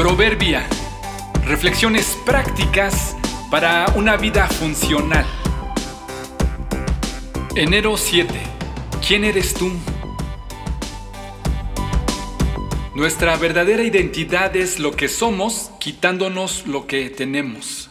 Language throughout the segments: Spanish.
Proverbia. Reflexiones prácticas para una vida funcional. Enero 7. ¿Quién eres tú? Nuestra verdadera identidad es lo que somos, quitándonos lo que tenemos.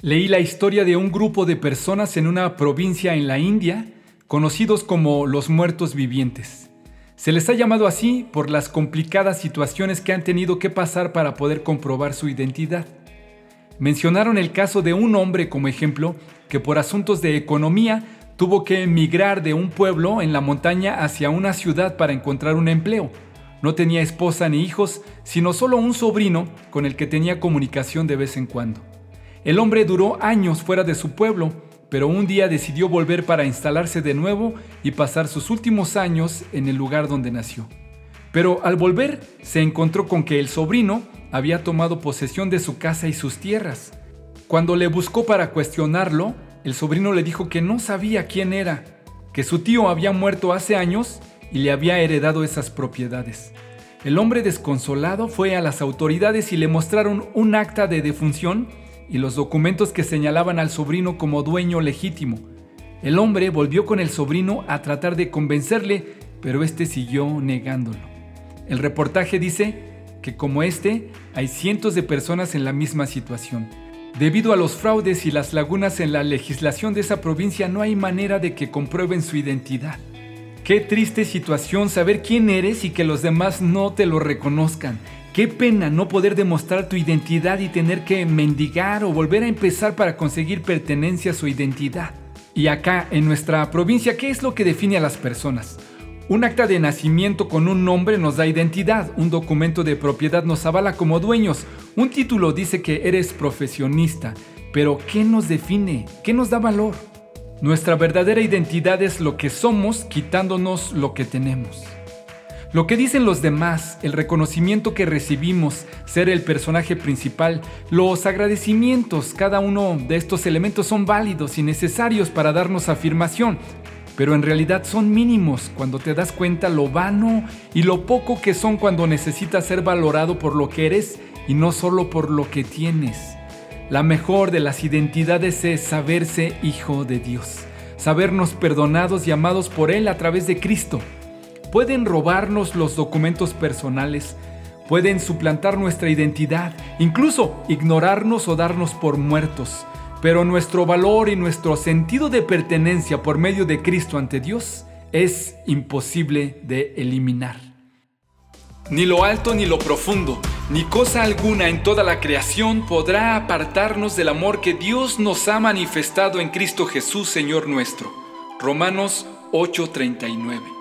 Leí la historia de un grupo de personas en una provincia en la India, conocidos como los muertos vivientes. Se les ha llamado así por las complicadas situaciones que han tenido que pasar para poder comprobar su identidad. Mencionaron el caso de un hombre como ejemplo que por asuntos de economía tuvo que emigrar de un pueblo en la montaña hacia una ciudad para encontrar un empleo. No tenía esposa ni hijos, sino solo un sobrino con el que tenía comunicación de vez en cuando. El hombre duró años fuera de su pueblo pero un día decidió volver para instalarse de nuevo y pasar sus últimos años en el lugar donde nació. Pero al volver se encontró con que el sobrino había tomado posesión de su casa y sus tierras. Cuando le buscó para cuestionarlo, el sobrino le dijo que no sabía quién era, que su tío había muerto hace años y le había heredado esas propiedades. El hombre desconsolado fue a las autoridades y le mostraron un acta de defunción y los documentos que señalaban al sobrino como dueño legítimo. El hombre volvió con el sobrino a tratar de convencerle, pero este siguió negándolo. El reportaje dice que como este, hay cientos de personas en la misma situación. Debido a los fraudes y las lagunas en la legislación de esa provincia, no hay manera de que comprueben su identidad. Qué triste situación saber quién eres y que los demás no te lo reconozcan. Qué pena no poder demostrar tu identidad y tener que mendigar o volver a empezar para conseguir pertenencia a su identidad. Y acá, en nuestra provincia, ¿qué es lo que define a las personas? Un acta de nacimiento con un nombre nos da identidad, un documento de propiedad nos avala como dueños, un título dice que eres profesionista, pero ¿qué nos define? ¿Qué nos da valor? Nuestra verdadera identidad es lo que somos quitándonos lo que tenemos. Lo que dicen los demás, el reconocimiento que recibimos, ser el personaje principal, los agradecimientos, cada uno de estos elementos son válidos y necesarios para darnos afirmación, pero en realidad son mínimos cuando te das cuenta lo vano y lo poco que son cuando necesitas ser valorado por lo que eres y no solo por lo que tienes. La mejor de las identidades es saberse hijo de Dios, sabernos perdonados y amados por Él a través de Cristo pueden robarnos los documentos personales, pueden suplantar nuestra identidad, incluso ignorarnos o darnos por muertos. Pero nuestro valor y nuestro sentido de pertenencia por medio de Cristo ante Dios es imposible de eliminar. Ni lo alto ni lo profundo, ni cosa alguna en toda la creación podrá apartarnos del amor que Dios nos ha manifestado en Cristo Jesús, Señor nuestro. Romanos 8:39